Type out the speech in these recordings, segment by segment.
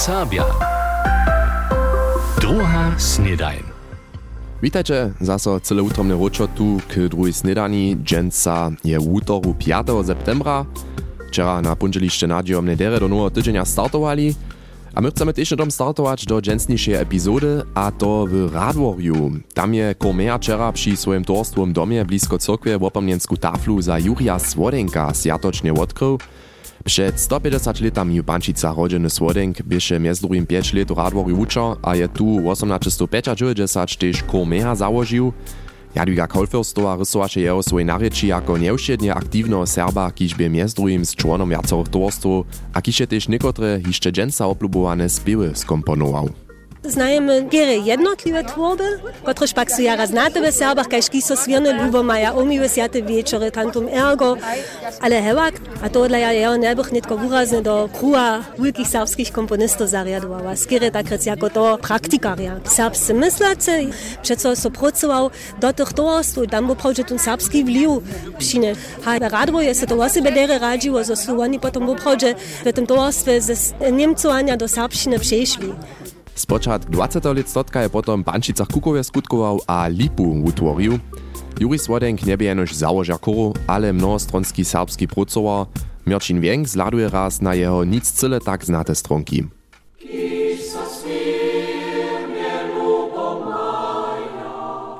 Serbia. Druga snedajn. Witajcie, zaso cyle utromne tu k drugiej snedani. Je w útoru 5. septembra. Wczera na pundzieliście nadzieją nedere do nowego tydzienia startowali. A my chcemy też dom startować do dżęsniejszej epizody, a to w Radworju. Tam je Kormea wczera przy swoim torstwom domie blisko cyrkwie w taflu za Jurija Słodenka sjatocznie odkrył. Przed 150 latami w Bančicach rodzeny Słodenk bieše między drugim 5 lat Radworju uczał, a je tu 1895 też Kormea założył. Jadwiga Kolfirstowa rysowaše jeho svoje narečí jako neušedne aktívneho Serba, kiž by między drugim z čłonom viacerých towarstwów, a kiž je też niekotre hišče dženca oblubowane spěwy skomponował. Znajemy giery jednotliwe tworby, kotreż pak su jara znate w Serbach, kaž kiso svirne maja umiły sjate wieczory tantum ergo, ale hewak, a to dla jeho nebych nitko wyrazny do kruha wielkich serbskich komponistów zariadowała. Skiery tak rec jako to praktikaria. Serbscy myślacy, przeco so pracował do tych towarstw, tam był prawdzie ten serbski wliw przynie. A radwo jest to osebe dere radziło, że su oni potem był prawdzie w tym towarstwie ze Niemcowania do serbszczyny przeszli. Spočat 20 let stotka je potom Bančicach Kukowie skutkował a Lipu utworil. Juri Słodenk nie jenož załožia koru, ale mnohostronski serbski pracowar. Mirčin Wienk zladuje raz na jeho nic cyle tak znate stronki.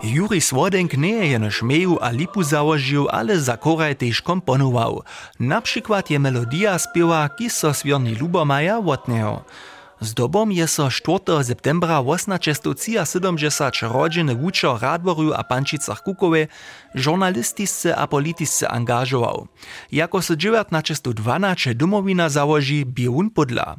Juri Słodenk nie je jenož meju a lipu założył, ale za koraj też komponował. Na przykład je melodia spiewa Kiso Swierni Lubomaja. Zdobom je so 4. septembra 1873 rodziny wučo Radworu a Pančicach Kukowe žurnalistisce a politisce angažował. Jako so 1912 domowina załoži, bi on podla.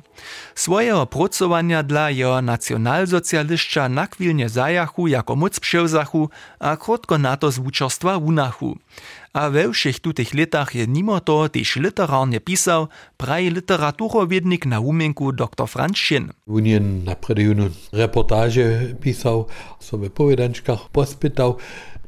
Swojego pracowania dla jeho nacjonalsocjalistka nakwilnie zajachu jako moc przewzachu a krótko na to z wuczostwa unachu a we všech tutych letach je mimo to też literarnie pisał, praj literaturowiednik na umienku dr Franz Schinn. On na predejunu reportaže pisał, sobie powiedančkach pospytał,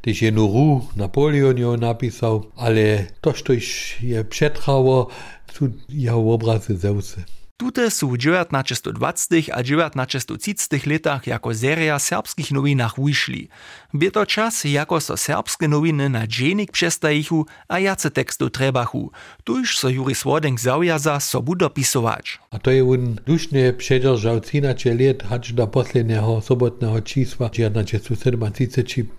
też jedną ru Napoleon ją napisał, ale to, co je przetrwało, są jeho obrazy zeusy. Tute w 1920 a 1930 latach jako seria serbskich nowinach wyszli. By to czas, jako so serbskie nowiny na dżenik przestajichu, a jace tekstu trebachu. Tuż so Juri Słodenk zaujazza sobu dopisować. A to je on dušne předržal 13 let, hač do posledného sobotného čísla 1937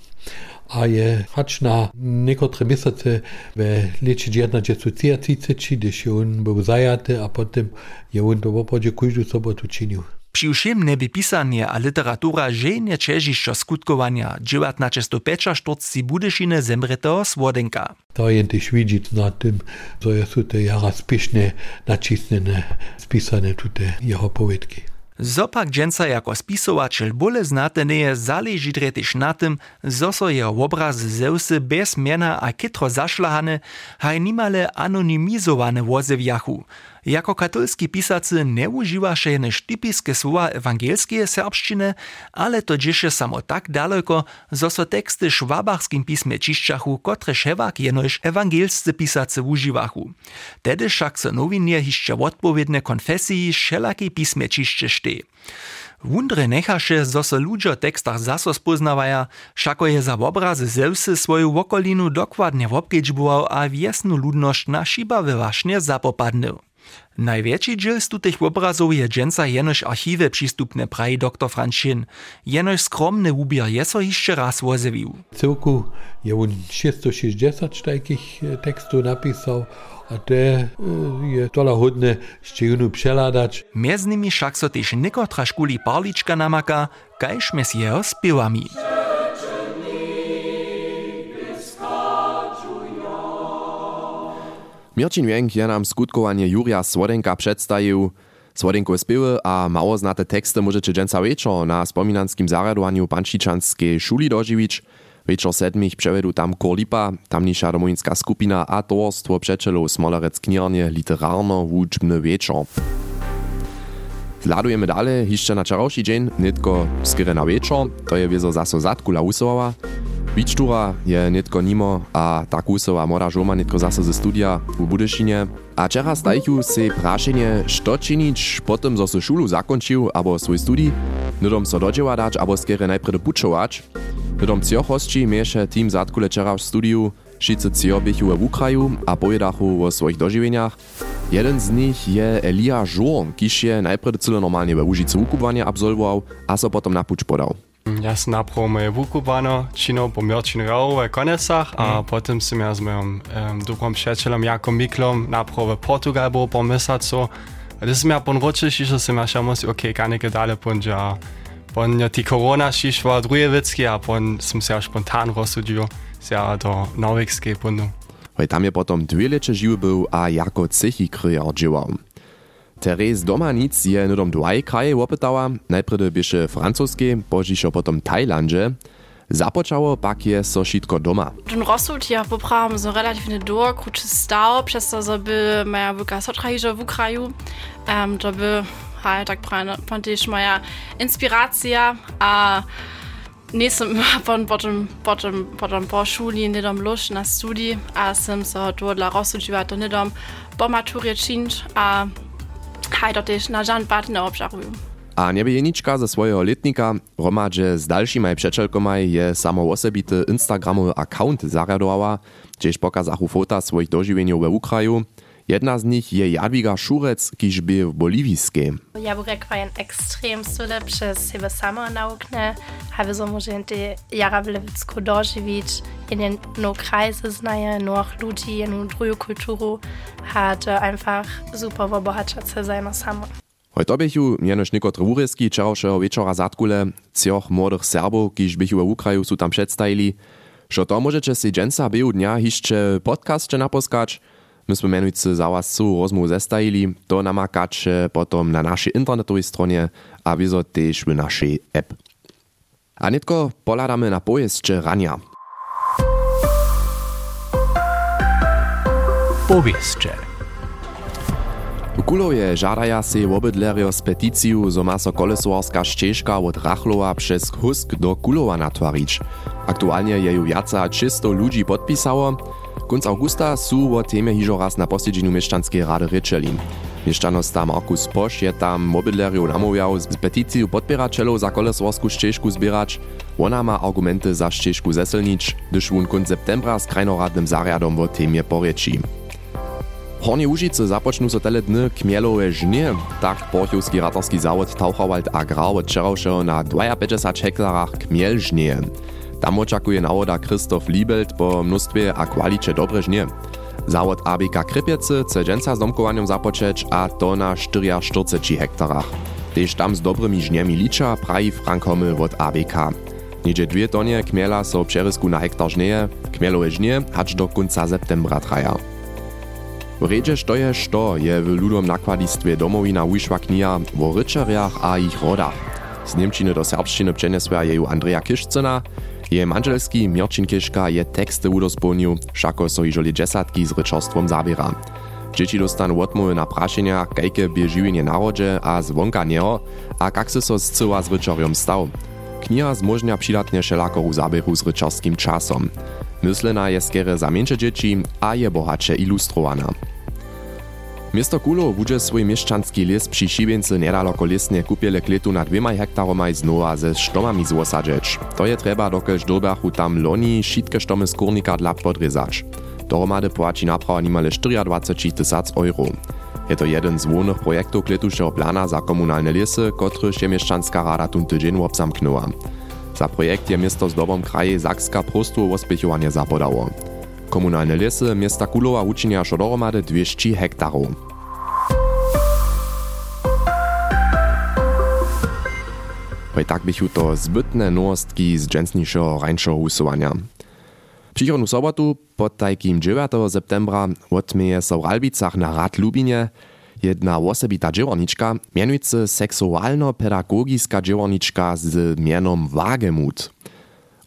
a je hač na niekotre miesiące w lecie 1930, gdyż on był zajaty, a potem je on to w opodzie każdą sobotę czynił. Przy všem nebypisanie a literatura ženie čežišćo skutkowania 1945 Budyšine zemretého Słodenka. To je też widzieć na tym, że są te jara spieszne, nacisnene, spisane tutaj jeho powiedki. Zopak dżęca jako spisowaciel bóle znate nie zależy też na tym, zo so jeho obraz zeusy bez miana a kitro zašlahane, haj nimale anonymizowane wozewjachu. Jako katolski pisacy nie używaše jenež typiske słowa ewangelskie serbszczyny, ale to dziesze samo tak daleko, zo so teksty szwabarskim pismie čišćachu, kotre szewak jenož ewangelscy pisacy używachu. Tedy však so nowinie hišće odpowiedne konfesiji všelakej pismie čišće šte. Wundre nechaše, zo ludzie o tekstach zaso spoznawaja, šako je za obrazy Zeusy swoją wokolinu dokładnie wobkedźbował, a wiesnu ludność na šibawe właśnie zapopadnył. Najwięcej dziel z tych obrazów je dżęca jenoż archiwy przystupne, praji dr Franczyn. Jenoż skromny ubier je so jeszcze raz wozewił. Cyrku je on 660 takich e, tekstów napisał, a te e, je tola hodne štějunu přeladać. Między nimi však so też niekotra škuli parlička namaka, kajž mes jeho spiewami. Mirčin Wienk je nam skutkowanie Jurija Słodenka przedstawił. Słodenko spiewy a mało znate teksty możecie dżęca wieczor na spominanskim zaradowaniu Pančičanskiej szuli dożywić. Wieczor sedmich przewedu tam Korlipa, tamniejsza domowińska skupina a towarstwo przeczelo Smolarec Kniernie literarno-wuczbny wieczor. Zladujemy dalej, jeszcze na czarowszy dzień, nitko skiery na wieczor, to je wiezo zaso zadku lausowa. Bičtura je netko nimo a tak a moda žoma netko zase ze studia v Budyšinie. A čera stajchu se prašenje, što činič potom, zo se šulu zakončil abo svoj studij, nudom so dodzieła dać abo skere najprede pučować. Nudom cioch hostči mieše tým zatkule čera v studiu, šice cio bychu v Ukraju a pojedachu o svojich dožiwieniach. Jeden z nich je Elia Žor, kiž je najprede cyle normalnie we Łužice ukubwania absolvoval a so potom na puč podał. Ja sam naprav moje vukubano, čino po Mirčin Rau v Konesach, a mm. potem sem ja z mojim um, dobrom przyjacielem Jakom Miklom naprav v Portugal bo po mesacu. A da sem ja pon roče šišel, sem ja še musel, ok, kaj nekaj dale pon, ja, pon ja ti korona šišva druge vecki, a pon sem se ja spontan rozsudil, se ja do Norvegske pondu. Tam je potom dwie leče živ był a jako cechi kryjar džiwał. Therese Domanic je nudom dwaj kraje opytała, najpredy bieše francuskie, požišo potom Tajlandže. Započało pak je so šitko doma. Ten rozsud ja poprawam so relativnie długo, krótszy stał, przez to, żeby moja wyka sotrahiże w kraju, um, to by halt tak praktycznie moja inspiracja, a nisem pon potem, potem, potem po šuli nedom luš na studij, a sem so to dla rozsudziła to nedom po maturje činč, a Hajdo też na Jean Bartne obżarują. A niebejenička ze swojego letnika romadže z dalšími přečelkomaj je samo osobity Instagramowy account zarjadowała, gdzieś pokazachu fota swoich dożywieniów we Ukraju. Jedna z nich je Jadwiga Szurec, kiż był w Boliwijskiej. Ja bym rekła jen ekstrem stule przez siebie samo nauknę, habe so może te jara w Lewicku dożywić, in no kreise znaje, no ludzi, in drugą kulturu, hat einfach super wobohacza seiner samo. Heute bychu mianož niekotre wurezki čerošeho večera zatkule, cioch młodych Serbów, kiż bychu we Ukraju su tam przedstajili, że to możecie si dżęca był dnia hiszcze podcast naposkać, My sme menujúci za vás celú rozmovu zestajili, to namakáče potom na našej internetovej strone a vizo tiež v našej app. A netko poladame na pojezdče rania. Powieszcze. W Kulowie żadaja się obydlerio z peticiju, zo ma so kolesowarska ścieżka od Rachlowa przez Husk do Kulowa natwarić. Aktualnie je ju jaca 300 ludzi podpisało, Kunc augusta su o téme hižo raz na posiedzeniu mieszczanskiej rady ryczeli. Mieszczanosta Markus Poš je tam mobileriu namówiał z petycją podbieračelów za kolesworsku ścieżku zbierać. Ona ma argumenty za ścieżku zeselnić, gdyż wun kunc septembra z krajnoradnym zariadom o témie porieči. Hornie Łužice započnú so tele dny kmielové žnie, tak Porchowski ratarski zawod Tauchowald Agrar od wczorajszego na 52 hektarach kmiel żnieje. Tam oczakuje nawoda Krzysztof Liebelt po mnóstwie a kwalicie dobre żnie. Zawod ABK Krypiece chce dżęca z domkowaniem zapoczeć, a to na 44 hektarach. Tež tam z dobrymi żniemi licza praji Frank Hommel od ABK. Niedzie dwie tonie kmiela so przerysku na hektar żnieje, kmielowe żnie hacz do końca septembra traja. W redzie stoje što je w ludom nakładistwie domowina Ujszwa knija wo ryczeriach a ich rodach. Z Niemčiny do serbszczyny przeniesła jeju Andrea Kiszcena, je manželski Mirčin Kiška je teksty udospołnił, šako so iżo dziesiątki z ryczostwom zabiera. Dzieci dostaną odmowy na praszenia, kajke bie żywienie narodzie a zwonka niego, a kak se so z ryczoriom stał. Kniha zmożnia przydatnie szelakoru zabieru z ryczorskim czasom. Myslena je skere za dzieci, a je bohacze ilustrowana. Miasto Kulo budże swój mieszczanski les przy Sibience niedaleko lesnie kupiele kletu na dwiema hektaromaj znowa ze sztomami zwosadźeć. To je treba dokelž dobachu tam loni šitke štomy z kurnika dla podrezać. Dohromady płaci naprawa nimale 24 tysac euro. Je to jeden z wolnych projektów kletušeho plana za komunalne lesy, kotryż je mieszczanska rada tun tydzień obzamknęła. Za projekt je miasto z dobom kraje Zakska prostu ospěchovanie zapodało. Komunalne lesy miasta Kulowa uczynia dohromady 200 hektarów. Bo tak bychu to zbytne nowostki z dżęsniejszego rańszego usuwania. Przychodną sobotu, pod takim 9 septembra, odmieje so w Albicach na Rad Lubinie jedna osobita dziełorniczka, mianujcy seksualno-pedagogiska dziełorniczka z mianom Wagemut.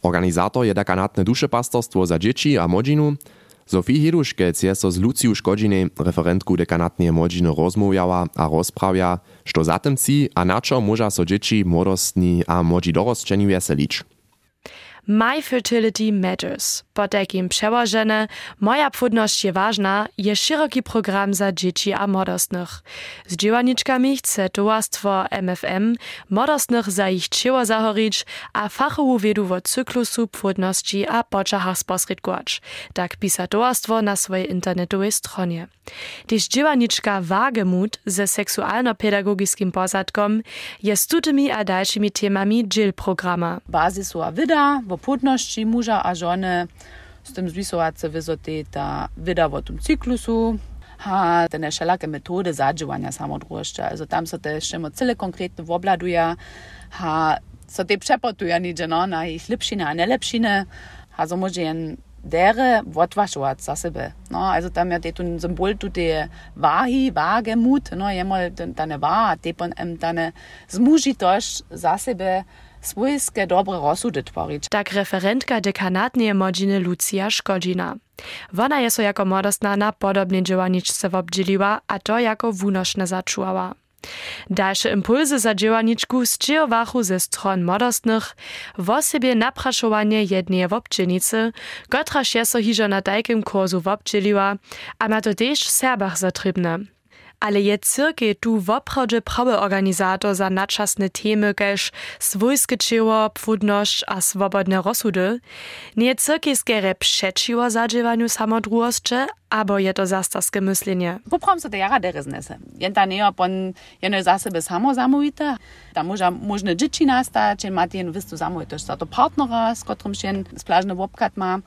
Organizator je dekanatne duszepastorstwo za dzieci a młodzinu. Sofie Heduškec je so z Luciu Škodžinej, referentku dekanatnej młodziny, rozmówiała a rozprawia, što za tym ci a na čo môža so dzieci, młodostni a młodzi dorosčeni weselić. My fertility matters. Po takim przełożeniu moja płodność ważna, je szeroki program za dzieci a młodostnych. Z działaniczkami chce towarstwo MFM młodostnych za ich ciało zahorić, a fachową wiedu o cyklusu płodności a poczachach sposredkować. Tak pisa towarstwo na swojej internetowej stronie. Tyż działaniczka Wagemut ze seksualno-pedagogiskim posadkom je z tutymi a dalszymi temami dziel programa. Bazisova vida o poputności muža a žony, z tym zwisovať sa vyzoteta vydavotom ciklusu, ha, te všelake metode zadživanja samo družstva. Also, tam so te še cele konkretno obladuje, ha, so te přepotuje niče no, na jih lepšine, a ne lepšine, ha, so može en dere odvažovati za sebe. No, also, tam je ten symbol tudi vahy, vage, mut, no, je mal ta ne va, te pa em ta ne zmuži tož za sebe. Swojskie dobre rozsudy tvorić. Tak referentka dekanatnej modziny Lucia Szkodzina. Wona je so jako młodostna na podobnej działaniczce obdzieliła, a to jako wunoszne zaczułała. Dalsze impulsy za działaniczku zdziejowachu ze stron młodostnych, w sobie napraszowanie jednej wobczynicy, która się so na tajkim kursu wobdzieliła, a ma to też w Serbach zatrybne ale je cyrkej tu woprawdźe prawy organizator za nadczasne temy, kaž swójskie dzieło, płodność a swobodne rozsudy. Nie cyrkej skere przeczyło zadziewaniu samodrułości, abo je to zastarskie myślenie. Poprawam se te jara dereznese. Jenta nie pon jeno za sebe samo zamówite. Da może można dzieci nastać, jen mati jen wystu zamówitość za to partnera, z którym się splażny wopkat ma.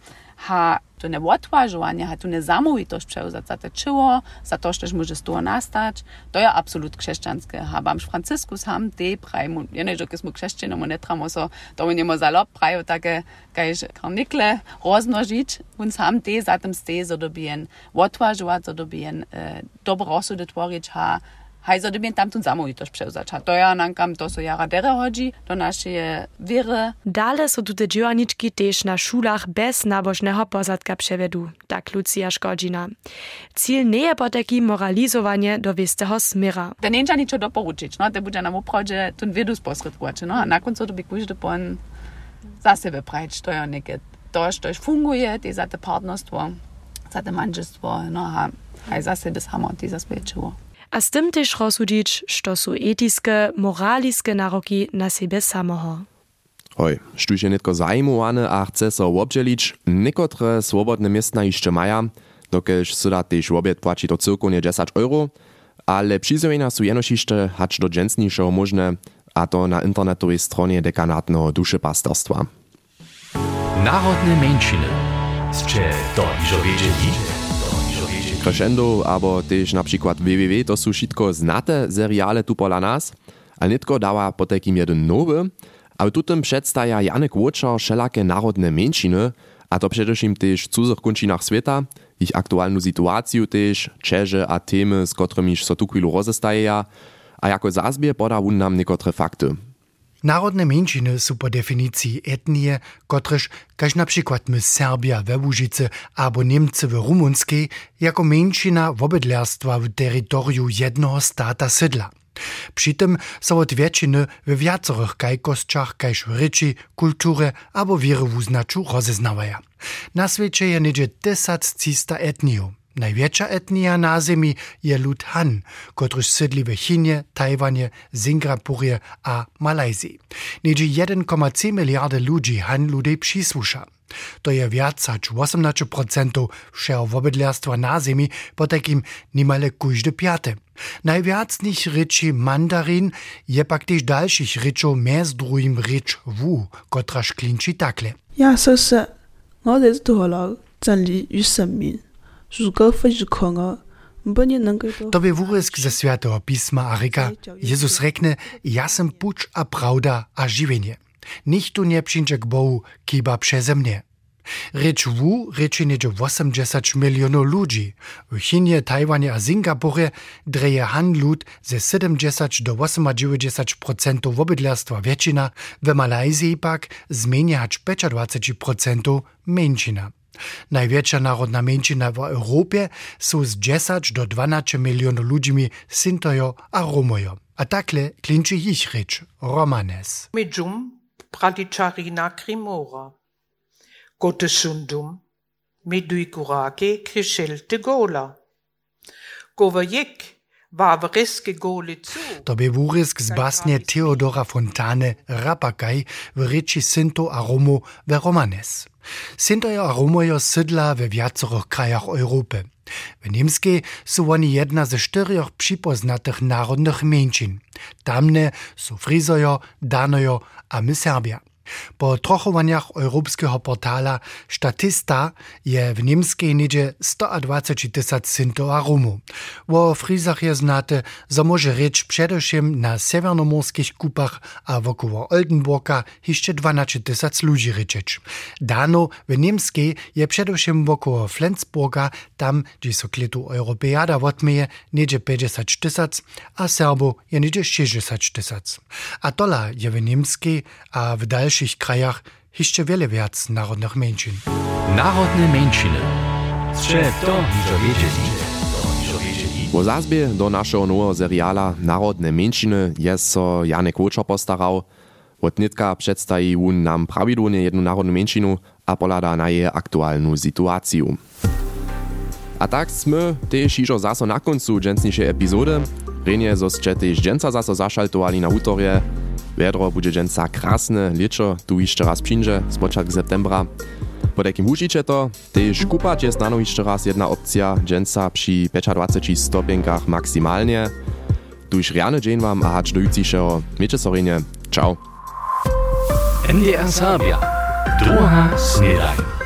Ha to ne odvažovanje, ha to ne zamovitost prevzati za te čivo, za to, što može z toho nastać, to je absolut křesťanské. Ha bamž Franciskus ham te prajmu, je ne, že smo křesťanom, ne tramo so, to mi nemo zalop praju také, kajž karnikle roznožič, uns ham te zatem ste zodobijen odvažovat, zodobijen e, dobro rozsudy tvorič, ha Haj zodobien tam tun samowitość przełzać. To ja nankam to so jara dere chodzi, do naszej wiry. Dale so tu te dziewaniczki też na szulach bez nabożnego pozadka przewedu, tak Lucia Szkodzina. Cel nie je moralizowanie do wistego smyra. Da nie niczego doporuczyć, no, te będzie nam uprodzie tun widu sposredkować, no, a na końcu to by każdy pon za prać, to ja nie to, što funguje, te za te partnerstwo, za te mężestwo, no, a haj zase das hammer, die za czuło a z tym też rozsudzić, što su etiske, moraliskie naroki na siebie samoho. Hoj, štuž je netko zajmowane a chce so obdzielić, niekotre swobodne miestna jeszcze maja, dokelž se da tež obied płaci to cyrkovnie 10 euro, ale přizowenia su jenošište hacz do dżęsniejszego możne, a to na internetowej stronie dekanatnego duszepastostwa. Narodne mężczyzny. Z cze to iżo wiedzieli? Crescendo, abo też na przykład www, to są wszystko znate seriale tu pola nas, a nitko dała potekim jeden nowy, a w tutym przedstawia Janek Łoczar wszelakie narodne mężczyny, a to przede wszystkim też w cudzych kończynach świata, ich aktualną sytuację też, czerze a temy, z którymi so tu rozestaje, a jako zazbie poda on nam niekotre fakty. Narodne mężczyzny są po definicji etnie, kotreż kaž na przykład my Serbia we Łużycy albo Niemcy w Rumunskiej, jako mężczyzna wobydlerstwa w terytorium jednego stata sydla. Przy tym są od wieciny w wiacorych kajkostczach kaž ryczy, kultury albo wiry wuznaczu rozeznawaja. Na świecie je niedzie. Największa etnia na Ziemi je lud Han, którzy sydli w Chinie, Tajwanie, Singapurze a Malajzji. Niedzie 1,3 miliardy ludzi Han ludzi przysłusza. To je więcej niż 18% wszego wobydlerstwa na Ziemi, po takim niemale każdy piaty. Najwiac nich ryczy mandarin je pak też dalszych ryczów między drugim rycz wu, kotraż klinczy takle. Ja, 说是，我在这头了，真理与生命。 To by wórysk ze świętego pisma Aryka. Jezus rekne, ja sam pucz a prawda a żywienie. Nikt tu nie przyjdzie k Bohu, kiba przeze mnie. Rycz wu ryczy niedzie 80 milionów ludzi. W Chinie, Tajwanie a Singapurze dreje han lud ze 70 do 98% wobydlerstwa wiecina, w Malajzji pak zmieniać 25% mężczyna. Największa narodna mężczyzna w Europie są z 10 do 12 milionów ludźmi Sintojo a Romojo. A takle klinczy ich rzecz, Romanes. Medium Pradicharina Crimora. Gote sundum, mi dui kurake krishelte gola. Gova jek. To bi vurisk z basnje Teodora Fontane Rapakaj v reči Sinto Aromo v Romanes. Sintojo Aromojo sydla we viacerých krajach Európy. V Niemskiej sú oni jedna ze štyrioch przypoznatych národnych menšin. Tamne sú Frizojo, Danojo a my Serbia. Po trochowaniach europejskiego portala Statista je w niemskiej niedzie 120 tysięcy synto a rumu. Wo Frizach je znate, że może rzecz przedewším na severnomorskich kupach a wokoło Oldenburga jeszcze 12 tysięcy ludzi ryczeć. Dano w niemskiej je przedewším wokoło Flensburga, tam gdzie so kletu Europeada wotmeje, niedzie 50 tysięcy, a Serbo je niedzie 60 tysięcy. A tola je w niemskiej a w dalszym dalszych krajach jeszcze wiele wiac narodnych mniejszyn. Narodne mniejszyny. Strze to niżo wiedzieli. Zazbie do naszego nowego seriala Narodne mniejszyny jest so Janek Łoczor postarał. Od nitka przedstawi on nam prawidłownie jedną narodną mniejszynę a polada na jej aktualną sytuację. A tak sme też iżo zaso na końcu dżęsniejszej epizody. Renie zosće też dżęca zaso zaszaltowali na utorie, Wiadro bude dženca krasne, liečo tu ešte raz přinže z počiatku septembra. Po takim užiče to, tež kupać jest nano ešte raz jedna opcja dženca przy 25 stopienkach maksymalnie. Tuż riane dzień wam a hacz do jutrzejszego. Miejcie Ciao. NDR Sabia. Druga Snedaj.